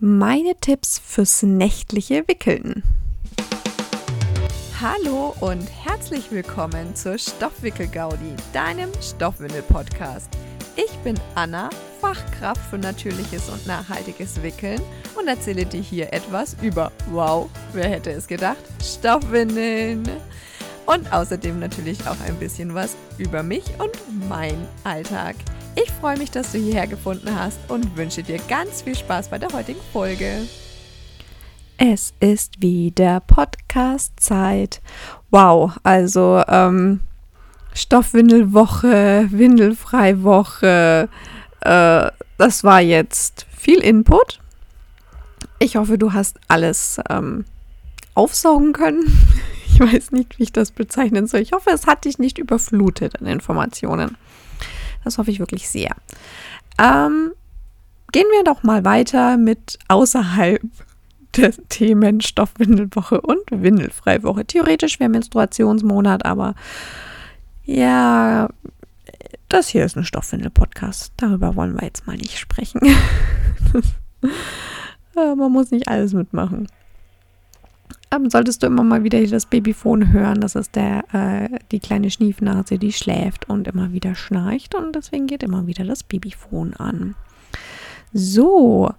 Meine Tipps fürs nächtliche Wickeln. Hallo und herzlich willkommen zur Stoffwickel-Gaudi, deinem Stoffwindel-Podcast. Ich bin Anna, Fachkraft für natürliches und nachhaltiges Wickeln und erzähle dir hier etwas über, wow, wer hätte es gedacht, Stoffwindeln. Und außerdem natürlich auch ein bisschen was über mich und mein Alltag. Ich freue mich, dass du hierher gefunden hast und wünsche dir ganz viel Spaß bei der heutigen Folge. Es ist wieder Podcast-Zeit. Wow, also ähm, Stoffwindelwoche, Windelfreiwoche. Äh, das war jetzt viel Input. Ich hoffe, du hast alles ähm, aufsaugen können. Ich weiß nicht, wie ich das bezeichnen soll. Ich hoffe, es hat dich nicht überflutet an Informationen. Das hoffe ich wirklich sehr. Ähm, gehen wir doch mal weiter mit außerhalb der Themen Stoffwindelwoche und Windelfreiwoche. Theoretisch wäre Menstruationsmonat, aber ja, das hier ist ein Stoffwindel-Podcast. Darüber wollen wir jetzt mal nicht sprechen. man muss nicht alles mitmachen. Ähm, solltest du immer mal wieder das Babyphone hören, das ist der, äh, die kleine Schniefnase, die schläft und immer wieder schnarcht und deswegen geht immer wieder das Babyphone an. So,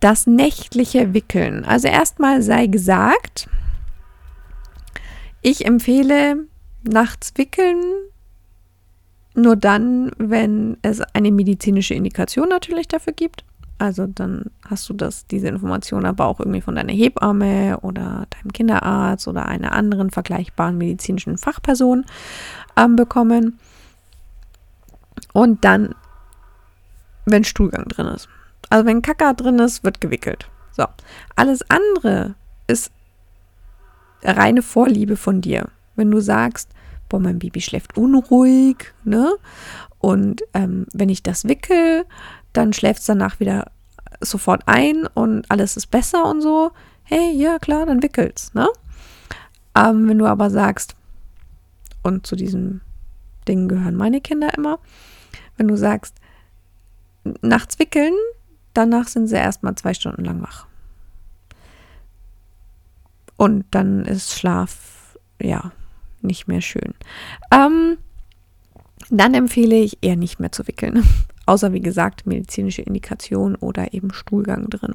das nächtliche Wickeln. Also erstmal sei gesagt, ich empfehle nachts wickeln, nur dann, wenn es eine medizinische Indikation natürlich dafür gibt. Also dann hast du das, diese Information aber auch irgendwie von deiner Hebamme oder deinem Kinderarzt oder einer anderen vergleichbaren medizinischen Fachperson ähm, bekommen. Und dann, wenn Stuhlgang drin ist. Also wenn Kacker drin ist, wird gewickelt. So. Alles andere ist reine Vorliebe von dir. Wenn du sagst, boah, mein Baby schläft unruhig, ne? Und ähm, wenn ich das wickel, dann schläft es danach wieder sofort ein und alles ist besser und so. Hey, ja klar, dann wickel's, ne? Ähm, wenn du aber sagst, und zu diesem Ding gehören meine Kinder immer, wenn du sagst, nachts wickeln, danach sind sie erstmal zwei Stunden lang wach. Und dann ist Schlaf, ja, nicht mehr schön. Ähm, dann empfehle ich eher nicht mehr zu wickeln. Außer wie gesagt, medizinische Indikation oder eben Stuhlgang drin.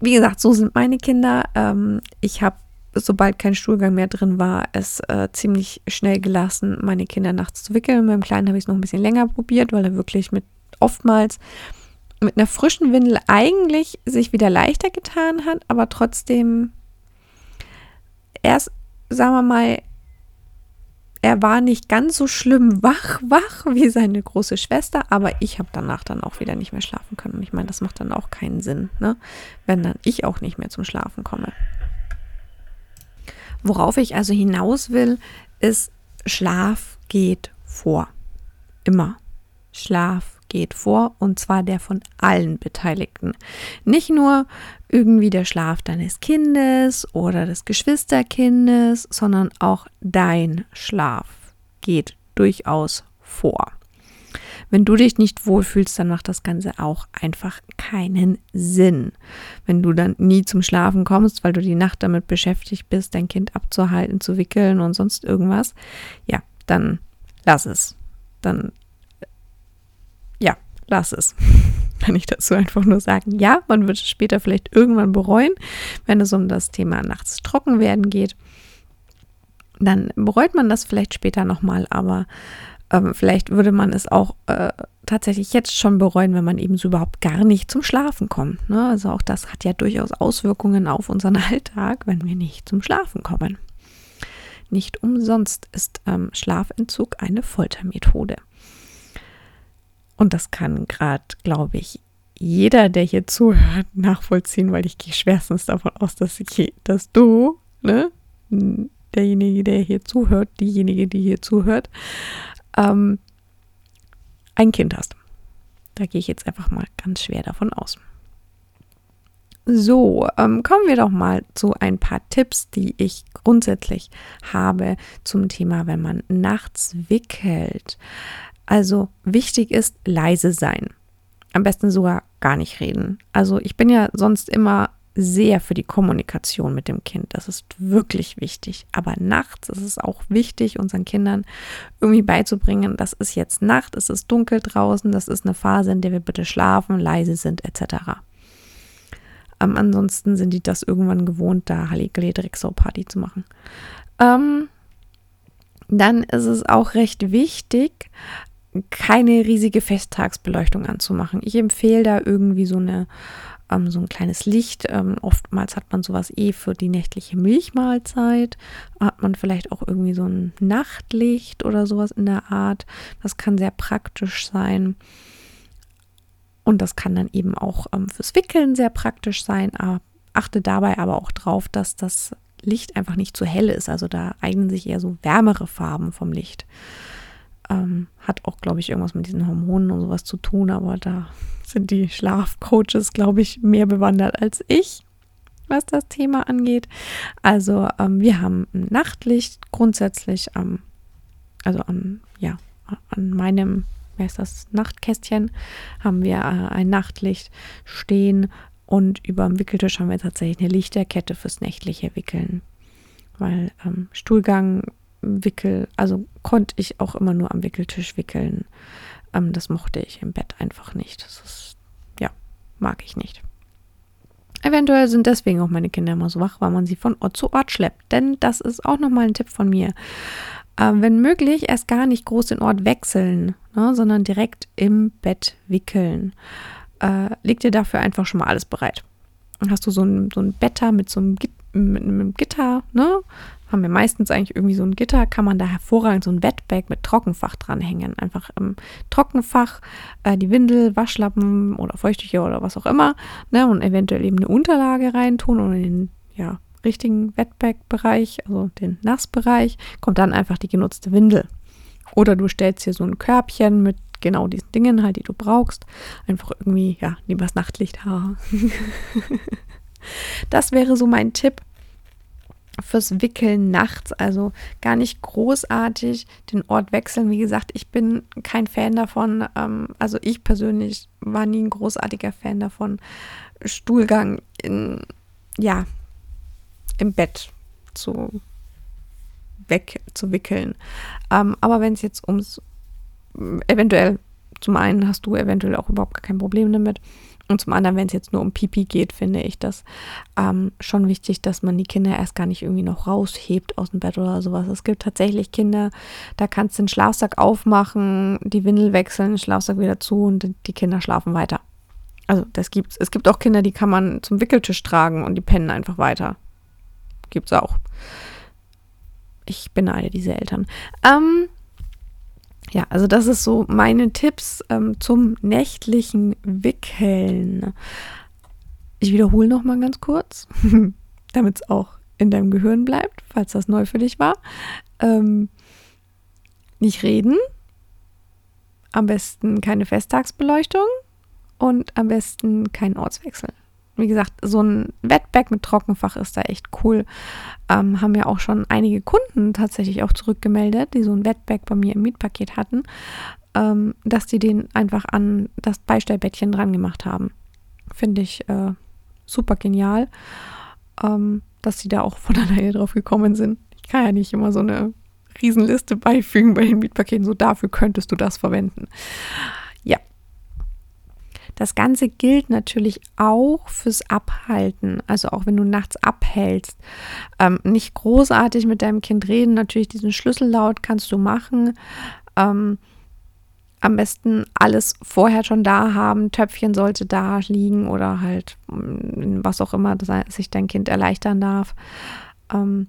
Wie gesagt, so sind meine Kinder. Ähm, ich habe, sobald kein Stuhlgang mehr drin war, es äh, ziemlich schnell gelassen, meine Kinder nachts zu wickeln. Dem Kleinen habe ich es noch ein bisschen länger probiert, weil er wirklich mit oftmals mit einer frischen Windel eigentlich sich wieder leichter getan hat, aber trotzdem erst, sagen wir mal, er war nicht ganz so schlimm wach, wach wie seine große Schwester, aber ich habe danach dann auch wieder nicht mehr schlafen können. Und ich meine, das macht dann auch keinen Sinn, ne? wenn dann ich auch nicht mehr zum Schlafen komme. Worauf ich also hinaus will, ist, Schlaf geht vor. Immer. Schlaf geht vor und zwar der von allen Beteiligten. Nicht nur irgendwie der Schlaf deines Kindes oder des Geschwisterkindes, sondern auch dein Schlaf geht durchaus vor. Wenn du dich nicht wohlfühlst, dann macht das Ganze auch einfach keinen Sinn. Wenn du dann nie zum Schlafen kommst, weil du die Nacht damit beschäftigt bist, dein Kind abzuhalten, zu wickeln und sonst irgendwas, ja, dann lass es. Dann lass es. Kann ich dazu einfach nur sagen, ja, man wird es später vielleicht irgendwann bereuen, wenn es um das Thema nachts trocken werden geht. Dann bereut man das vielleicht später nochmal, aber ähm, vielleicht würde man es auch äh, tatsächlich jetzt schon bereuen, wenn man eben so überhaupt gar nicht zum Schlafen kommt. Ne? Also auch das hat ja durchaus Auswirkungen auf unseren Alltag, wenn wir nicht zum Schlafen kommen. Nicht umsonst ist ähm, Schlafentzug eine Foltermethode. Und das kann gerade, glaube ich, jeder, der hier zuhört, nachvollziehen, weil ich gehe schwerstens davon aus, dass, ich, dass du, ne, derjenige, der hier zuhört, diejenige, die hier zuhört, ähm, ein Kind hast. Da gehe ich jetzt einfach mal ganz schwer davon aus. So, ähm, kommen wir doch mal zu ein paar Tipps, die ich grundsätzlich habe zum Thema, wenn man nachts wickelt. Also wichtig ist leise sein. Am besten sogar gar nicht reden. Also ich bin ja sonst immer sehr für die Kommunikation mit dem Kind. Das ist wirklich wichtig. Aber nachts ist es auch wichtig, unseren Kindern irgendwie beizubringen, das ist jetzt Nacht, es ist dunkel draußen, das ist eine Phase, in der wir bitte schlafen, leise sind etc. Ähm, ansonsten sind die das irgendwann gewohnt, da Halligalli Drecksau-Party zu machen. Ähm, dann ist es auch recht wichtig, keine riesige Festtagsbeleuchtung anzumachen. Ich empfehle da irgendwie so eine ähm, so ein kleines Licht. Ähm, oftmals hat man sowas eh für die nächtliche Milchmahlzeit. Hat man vielleicht auch irgendwie so ein Nachtlicht oder sowas in der Art. Das kann sehr praktisch sein. Und das kann dann eben auch ähm, fürs Wickeln sehr praktisch sein. Aber achte dabei aber auch drauf, dass das Licht einfach nicht zu hell ist. Also da eignen sich eher so wärmere Farben vom Licht. Ähm, hat auch, glaube ich, irgendwas mit diesen Hormonen und sowas zu tun, aber da sind die Schlafcoaches, glaube ich, mehr bewandert als ich, was das Thema angeht. Also ähm, wir haben ein Nachtlicht grundsätzlich am, also am, ja, an meinem, wer ist das, Nachtkästchen, haben wir äh, ein Nachtlicht stehen und über dem Wickeltisch haben wir tatsächlich eine Lichterkette fürs nächtliche Wickeln. Weil ähm, Stuhlgang, Wickel, also konnte ich auch immer nur am Wickeltisch wickeln. Ähm, das mochte ich im Bett einfach nicht. Das ist, ja, mag ich nicht. Eventuell sind deswegen auch meine Kinder immer so wach, weil man sie von Ort zu Ort schleppt. Denn das ist auch nochmal ein Tipp von mir. Äh, wenn möglich, erst gar nicht groß den Ort wechseln, ne, sondern direkt im Bett wickeln. Äh, leg dir dafür einfach schon mal alles bereit. Dann hast du so ein, so ein Better mit so einem, Git mit einem Gitter, ne? haben wir meistens eigentlich irgendwie so ein Gitter, kann man da hervorragend so ein Wetbag mit Trockenfach dranhängen. Einfach im Trockenfach äh, die Windel, Waschlappen oder Feuchttücher oder was auch immer ne, und eventuell eben eine Unterlage reintun und in den ja, richtigen Wetbag-Bereich, also den Nassbereich, kommt dann einfach die genutzte Windel. Oder du stellst hier so ein Körbchen mit genau diesen Dingen halt, die du brauchst. Einfach irgendwie, ja, lieber das Nachtlicht. das wäre so mein Tipp fürs Wickeln nachts, also gar nicht großartig den Ort wechseln. Wie gesagt, ich bin kein Fan davon, ähm, also ich persönlich war nie ein großartiger Fan davon, Stuhlgang in, ja, im Bett zu wegzuwickeln. Ähm, aber wenn es jetzt ums eventuell, zum einen hast du eventuell auch überhaupt kein Problem damit, und zum anderen, wenn es jetzt nur um Pipi geht, finde ich das ähm, schon wichtig, dass man die Kinder erst gar nicht irgendwie noch raushebt aus dem Bett oder sowas. Es gibt tatsächlich Kinder, da kannst du den Schlafsack aufmachen, die Windel wechseln, den Schlafsack wieder zu und die Kinder schlafen weiter. Also das gibt's. Es gibt auch Kinder, die kann man zum Wickeltisch tragen und die pennen einfach weiter. Gibt's auch. Ich beneide diese Eltern. Ähm, ja, also das ist so meine Tipps ähm, zum nächtlichen Wickeln. Ich wiederhole noch mal ganz kurz, damit es auch in deinem Gehirn bleibt, falls das neu für dich war. Ähm, nicht reden, am besten keine Festtagsbeleuchtung und am besten keinen Ortswechsel wie gesagt, so ein Wetbag mit Trockenfach ist da echt cool. Ähm, haben ja auch schon einige Kunden tatsächlich auch zurückgemeldet, die so ein Wetbag bei mir im Mietpaket hatten, ähm, dass die den einfach an das Beistellbettchen dran gemacht haben. Finde ich äh, super genial, ähm, dass sie da auch von alleine drauf gekommen sind. Ich kann ja nicht immer so eine Riesenliste beifügen bei den Mietpaketen, so dafür könntest du das verwenden. Das Ganze gilt natürlich auch fürs Abhalten. Also auch wenn du nachts abhältst. Ähm, nicht großartig mit deinem Kind reden. Natürlich diesen Schlüssellaut kannst du machen. Ähm, am besten alles vorher schon da haben. Töpfchen sollte da liegen oder halt mm, was auch immer, dass sich dein Kind erleichtern darf. Ähm,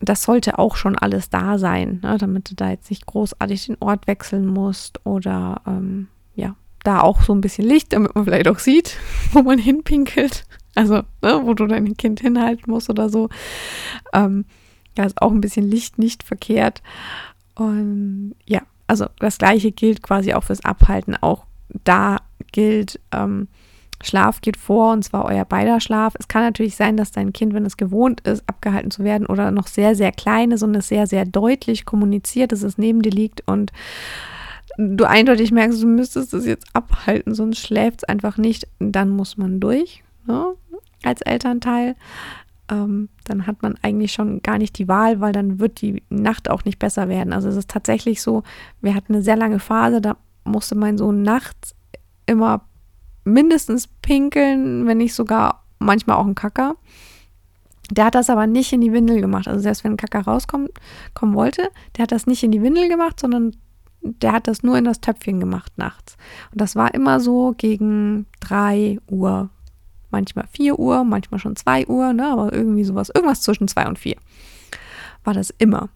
das sollte auch schon alles da sein, ne, damit du da jetzt nicht großartig den Ort wechseln musst oder ähm, ja, da auch so ein bisschen Licht, damit man vielleicht auch sieht, wo man hinpinkelt. Also, ne, wo du dein Kind hinhalten musst oder so. Ähm, da ist auch ein bisschen Licht nicht verkehrt. Und ja, also das gleiche gilt quasi auch fürs Abhalten. Auch da gilt, ähm, Schlaf geht vor und zwar euer beider Schlaf. Es kann natürlich sein, dass dein Kind, wenn es gewohnt ist, abgehalten zu werden oder noch sehr, sehr klein ist und es sehr, sehr deutlich kommuniziert, dass es neben dir liegt und du eindeutig merkst, du müsstest es jetzt abhalten, sonst schläft es einfach nicht, dann muss man durch, ne? als Elternteil. Ähm, dann hat man eigentlich schon gar nicht die Wahl, weil dann wird die Nacht auch nicht besser werden. Also es ist tatsächlich so, wir hatten eine sehr lange Phase, da musste mein Sohn nachts immer mindestens pinkeln, wenn nicht sogar manchmal auch ein Kacker. Der hat das aber nicht in die Windel gemacht. Also selbst wenn ein Kacker rauskommen kommen wollte, der hat das nicht in die Windel gemacht, sondern der hat das nur in das Töpfchen gemacht nachts. Und das war immer so gegen 3 Uhr, manchmal 4 Uhr, manchmal schon 2 Uhr, ne, aber irgendwie sowas, irgendwas zwischen 2 und 4 war das immer.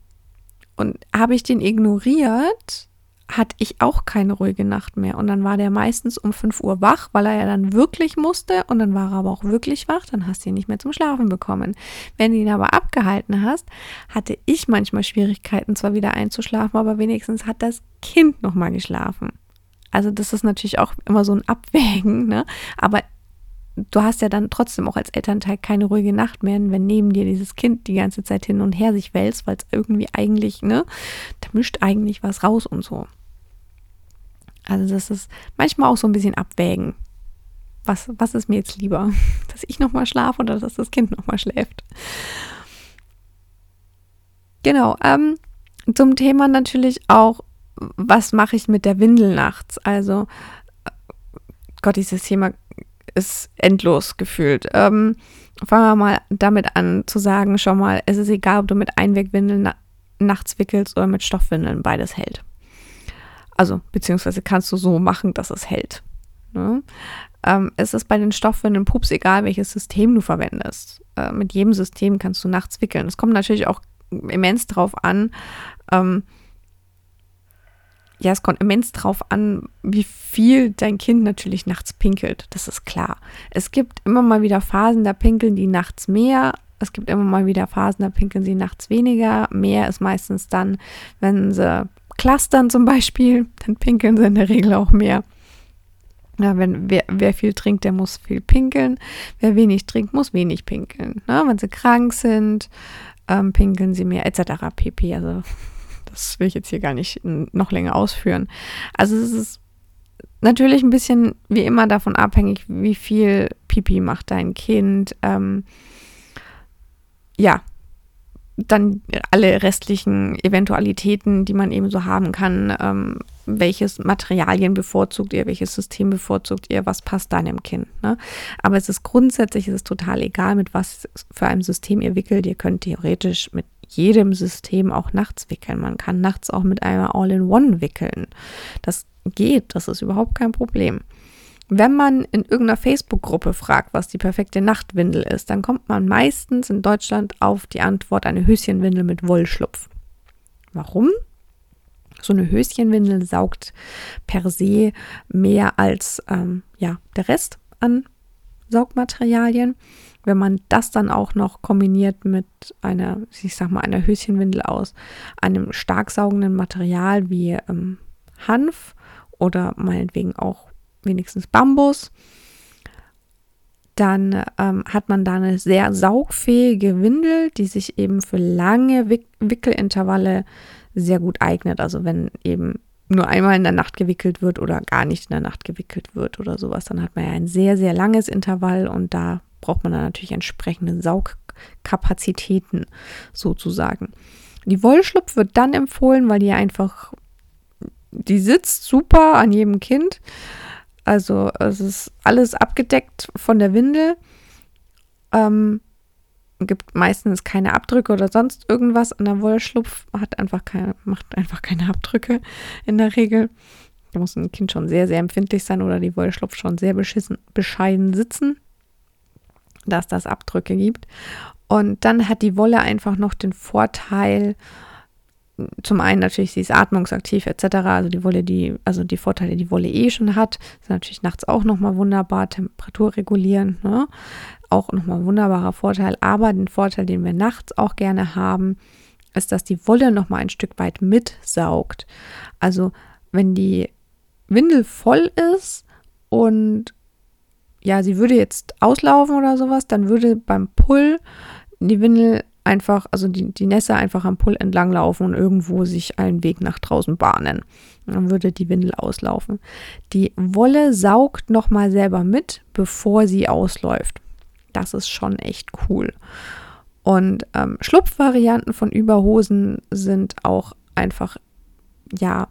Und habe ich den ignoriert, hatte ich auch keine ruhige Nacht mehr. Und dann war der meistens um 5 Uhr wach, weil er ja dann wirklich musste. Und dann war er aber auch wirklich wach. Dann hast du ihn nicht mehr zum Schlafen bekommen. Wenn du ihn aber abgehalten hast, hatte ich manchmal Schwierigkeiten, zwar wieder einzuschlafen, aber wenigstens hat das Kind nochmal geschlafen. Also das ist natürlich auch immer so ein Abwägen, ne? Aber du hast ja dann trotzdem auch als Elternteil keine ruhige Nacht mehr, wenn neben dir dieses Kind die ganze Zeit hin und her sich wälzt, weil es irgendwie eigentlich, ne, da mischt eigentlich was raus und so. Also das ist manchmal auch so ein bisschen abwägen. Was, was ist mir jetzt lieber? Dass ich nochmal schlafe oder dass das Kind nochmal schläft? Genau. Ähm, zum Thema natürlich auch, was mache ich mit der Windel nachts? Also, Gott, dieses Thema ist endlos gefühlt. Ähm, fangen wir mal damit an zu sagen, schon mal, es ist egal, ob du mit Einwegwindeln na nachts wickelst oder mit Stoffwindeln, beides hält. Also, beziehungsweise kannst du so machen, dass es hält. Ne? Ähm, es ist bei den Stoffwindeln pups egal, welches System du verwendest. Äh, mit jedem System kannst du nachts wickeln. Es kommt natürlich auch immens drauf an, ähm, ja, es kommt immens drauf an, wie viel dein Kind natürlich nachts pinkelt. Das ist klar. Es gibt immer mal wieder Phasen, da pinkeln die nachts mehr. Es gibt immer mal wieder Phasen, da pinkeln sie nachts weniger. Mehr ist meistens dann, wenn sie clustern zum Beispiel, dann pinkeln sie in der Regel auch mehr. Ja, wenn wer, wer viel trinkt, der muss viel pinkeln. Wer wenig trinkt, muss wenig pinkeln. Ne? Wenn sie krank sind, ähm, pinkeln sie mehr, etc. pp. Also das will ich jetzt hier gar nicht noch länger ausführen. Also es ist natürlich ein bisschen wie immer davon abhängig, wie viel Pipi macht dein Kind. Ähm, ja, dann alle restlichen Eventualitäten, die man eben so haben kann. Ähm, welches Materialien bevorzugt ihr, welches System bevorzugt ihr, was passt deinem Kind. Ne? Aber es ist grundsätzlich, es ist total egal, mit was für einem System ihr wickelt. Ihr könnt theoretisch mit jedem System auch nachts wickeln. Man kann nachts auch mit einem All-in-One wickeln. Das geht, das ist überhaupt kein Problem. Wenn man in irgendeiner Facebook-Gruppe fragt, was die perfekte Nachtwindel ist, dann kommt man meistens in Deutschland auf die Antwort eine Höschenwindel mit Wollschlupf. Warum? So eine Höschenwindel saugt per se mehr als ähm, ja, der Rest an Saugmaterialien. Wenn man das dann auch noch kombiniert mit einer, ich sag mal, einer Höschenwindel aus einem stark saugenden Material wie ähm, Hanf oder meinetwegen auch wenigstens Bambus. Dann ähm, hat man da eine sehr saugfähige Windel, die sich eben für lange Wick Wickelintervalle sehr gut eignet. Also wenn eben nur einmal in der Nacht gewickelt wird oder gar nicht in der Nacht gewickelt wird oder sowas, dann hat man ja ein sehr, sehr langes Intervall und da braucht man dann natürlich entsprechende Saugkapazitäten sozusagen. Die Wollschlupf wird dann empfohlen, weil die einfach, die sitzt super an jedem Kind also es ist alles abgedeckt von der Windel. Ähm, gibt meistens keine Abdrücke oder sonst irgendwas an der Wollschlupf. Hat einfach keine, macht einfach keine Abdrücke in der Regel. Da muss ein Kind schon sehr, sehr empfindlich sein oder die Wollschlupf schon sehr beschissen, bescheiden sitzen, dass das Abdrücke gibt. Und dann hat die Wolle einfach noch den Vorteil, zum einen natürlich, sie ist atmungsaktiv etc. Also die Wolle, die, also die Vorteile, die Wolle eh schon hat, ist natürlich nachts auch nochmal wunderbar, Temperatur regulieren, ne? auch nochmal wunderbarer Vorteil. Aber den Vorteil, den wir nachts auch gerne haben, ist, dass die Wolle nochmal ein Stück weit mitsaugt. Also wenn die Windel voll ist und ja, sie würde jetzt auslaufen oder sowas, dann würde beim Pull die Windel einfach, also die, die Nässe einfach am Pull entlang laufen und irgendwo sich einen Weg nach draußen bahnen. Dann würde die Windel auslaufen. Die Wolle saugt nochmal selber mit, bevor sie ausläuft. Das ist schon echt cool. Und ähm, Schlupfvarianten von Überhosen sind auch einfach, ja,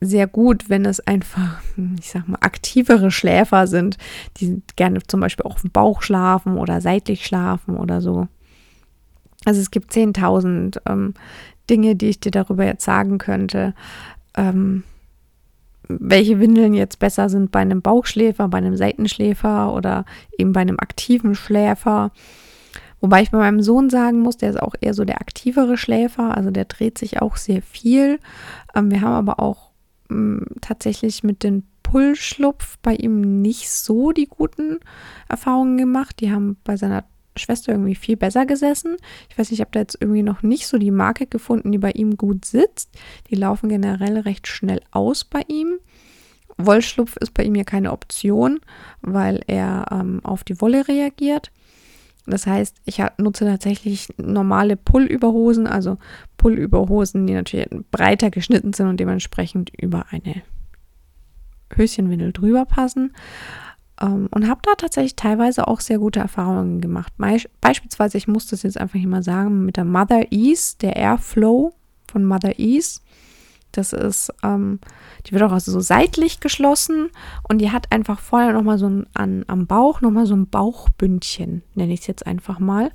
sehr gut, wenn es einfach, ich sag mal, aktivere Schläfer sind, die gerne zum Beispiel auch auf dem Bauch schlafen oder seitlich schlafen oder so. Also es gibt 10.000 ähm, Dinge, die ich dir darüber jetzt sagen könnte, ähm, welche Windeln jetzt besser sind bei einem Bauchschläfer, bei einem Seitenschläfer oder eben bei einem aktiven Schläfer. Wobei ich bei meinem Sohn sagen muss, der ist auch eher so der aktivere Schläfer, also der dreht sich auch sehr viel. Ähm, wir haben aber auch ähm, tatsächlich mit den Pullschlupf bei ihm nicht so die guten Erfahrungen gemacht. Die haben bei seiner Schwester irgendwie viel besser gesessen. Ich weiß nicht, ich habe da jetzt irgendwie noch nicht so die Marke gefunden, die bei ihm gut sitzt. Die laufen generell recht schnell aus bei ihm. Wollschlupf ist bei ihm ja keine Option, weil er ähm, auf die Wolle reagiert. Das heißt, ich nutze tatsächlich normale Pullüberhosen, also Pullüberhosen, die natürlich breiter geschnitten sind und dementsprechend über eine Höschenwindel drüber passen. Ähm, und habe da tatsächlich teilweise auch sehr gute Erfahrungen gemacht. Beispielsweise, ich muss das jetzt einfach hier mal sagen, mit der Mother Ease, der Airflow von Mother Ease. Das ist, ähm, die wird auch also so seitlich geschlossen und die hat einfach vorher nochmal so ein, an, am Bauch nochmal so ein Bauchbündchen, nenne ich es jetzt einfach mal.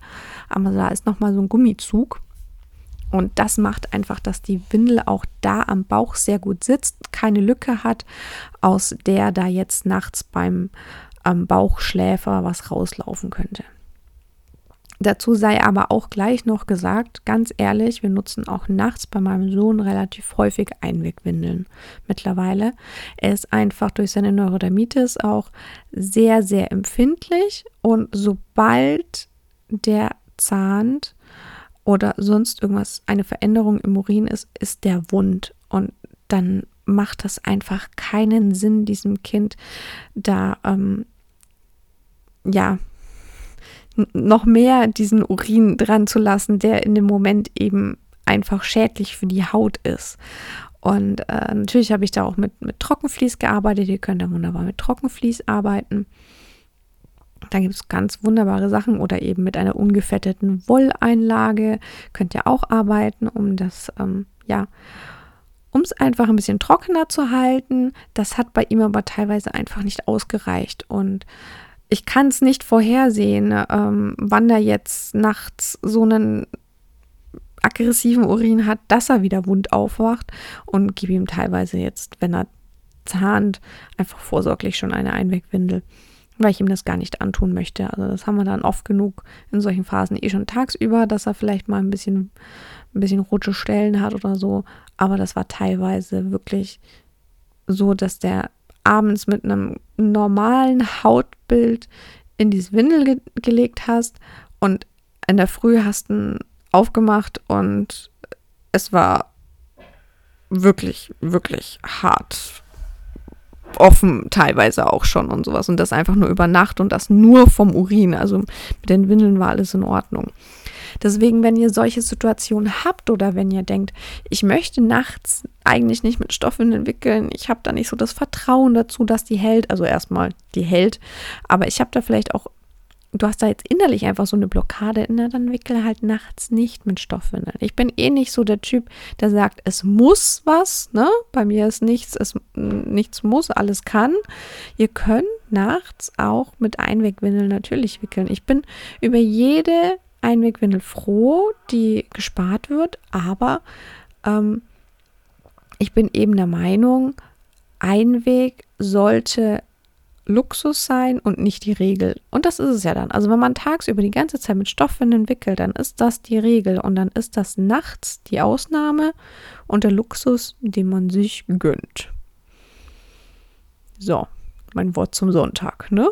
Aber da ist nochmal so ein Gummizug. Und das macht einfach, dass die Windel auch da am Bauch sehr gut sitzt, keine Lücke hat, aus der da jetzt nachts beim ähm, Bauchschläfer was rauslaufen könnte. Dazu sei aber auch gleich noch gesagt, ganz ehrlich, wir nutzen auch nachts bei meinem Sohn relativ häufig Einwegwindeln mittlerweile. Er ist einfach durch seine Neurodermitis auch sehr, sehr empfindlich und sobald der zahnt, oder sonst irgendwas, eine Veränderung im Urin ist, ist der wund. Und dann macht das einfach keinen Sinn, diesem Kind da, ähm, ja, noch mehr diesen Urin dran zu lassen, der in dem Moment eben einfach schädlich für die Haut ist. Und äh, natürlich habe ich da auch mit, mit Trockenvlies gearbeitet. Ihr könnt da wunderbar mit Trockenvlies arbeiten. Da gibt es ganz wunderbare Sachen oder eben mit einer ungefetteten Wolleinlage könnt ihr auch arbeiten, um das, ähm, ja, um es einfach ein bisschen trockener zu halten. Das hat bei ihm aber teilweise einfach nicht ausgereicht und ich kann es nicht vorhersehen, ähm, wann er jetzt nachts so einen aggressiven Urin hat, dass er wieder wund aufwacht und gebe ihm teilweise jetzt, wenn er zahnt, einfach vorsorglich schon eine Einwegwindel weil ich ihm das gar nicht antun möchte. Also das haben wir dann oft genug in solchen Phasen eh schon tagsüber, dass er vielleicht mal ein bisschen, ein bisschen rote Stellen hat oder so. Aber das war teilweise wirklich so, dass der abends mit einem normalen Hautbild in dieses Windel ge gelegt hast und in der Früh hast du aufgemacht und es war wirklich, wirklich hart offen teilweise auch schon und sowas. Und das einfach nur über Nacht und das nur vom Urin. Also mit den Windeln war alles in Ordnung. Deswegen, wenn ihr solche Situationen habt oder wenn ihr denkt, ich möchte nachts eigentlich nicht mit Stoffwindeln wickeln, ich habe da nicht so das Vertrauen dazu, dass die hält, also erstmal die hält, aber ich habe da vielleicht auch du hast da jetzt innerlich einfach so eine Blockade, na, dann wickel halt nachts nicht mit Stoffwindeln. Ich bin eh nicht so der Typ, der sagt, es muss was, ne? Bei mir ist nichts, es nichts muss, alles kann. Ihr könnt nachts auch mit Einwegwindeln natürlich wickeln. Ich bin über jede Einwegwindel froh, die gespart wird, aber ähm, ich bin eben der Meinung, Einweg sollte Luxus sein und nicht die Regel. Und das ist es ja dann. Also wenn man tagsüber die ganze Zeit mit Stoffwindeln wickelt, dann ist das die Regel und dann ist das nachts die Ausnahme und der Luxus, den man sich gönnt. So, mein Wort zum Sonntag, ne?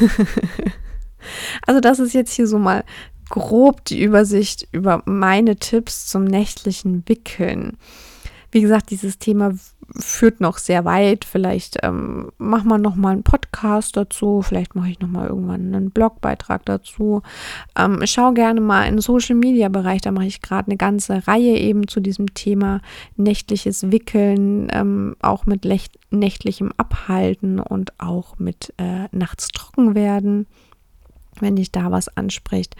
also das ist jetzt hier so mal grob die Übersicht über meine Tipps zum nächtlichen Wickeln. Wie gesagt, dieses Thema führt noch sehr weit. Vielleicht ähm, machen wir noch mal einen Podcast dazu. Vielleicht mache ich noch mal irgendwann einen Blogbeitrag dazu. Ähm, schau gerne mal in Social Media Bereich. Da mache ich gerade eine ganze Reihe eben zu diesem Thema nächtliches Wickeln, ähm, auch mit nächtlichem Abhalten und auch mit äh, nachts trocken werden. Wenn dich da was anspricht,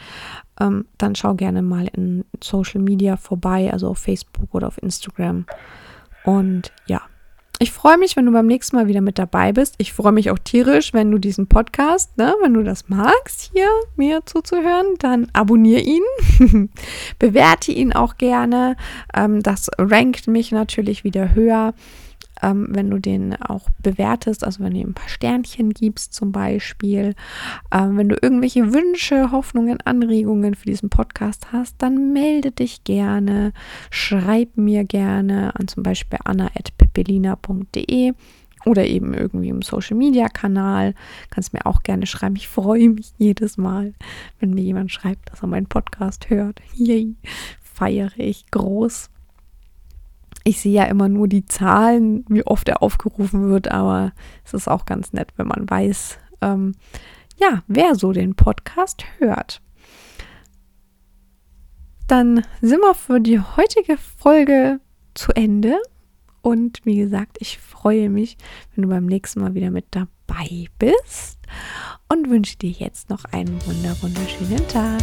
ähm, dann schau gerne mal in Social Media vorbei, also auf Facebook oder auf Instagram. Und ja, ich freue mich, wenn du beim nächsten Mal wieder mit dabei bist. Ich freue mich auch tierisch, wenn du diesen Podcast, ne, wenn du das magst, hier mir zuzuhören, dann abonniere ihn, bewerte ihn auch gerne. Ähm, das rankt mich natürlich wieder höher ähm, wenn du den auch bewertest, also wenn du ihm ein paar Sternchen gibst zum Beispiel. Ähm, wenn du irgendwelche Wünsche, Hoffnungen, Anregungen für diesen Podcast hast, dann melde dich gerne, schreib mir gerne an zum Beispiel anna.pepelina.de oder eben irgendwie im Social Media Kanal. Kannst mir auch gerne schreiben. Ich freue mich jedes Mal, wenn mir jemand schreibt, dass er meinen Podcast hört. Yay, feiere ich groß ich sehe ja immer nur die Zahlen, wie oft er aufgerufen wird, aber es ist auch ganz nett, wenn man weiß, ähm, ja, wer so den Podcast hört. Dann sind wir für die heutige Folge zu Ende. Und wie gesagt, ich freue mich, wenn du beim nächsten Mal wieder mit dabei bist und wünsche dir jetzt noch einen wunderschönen Tag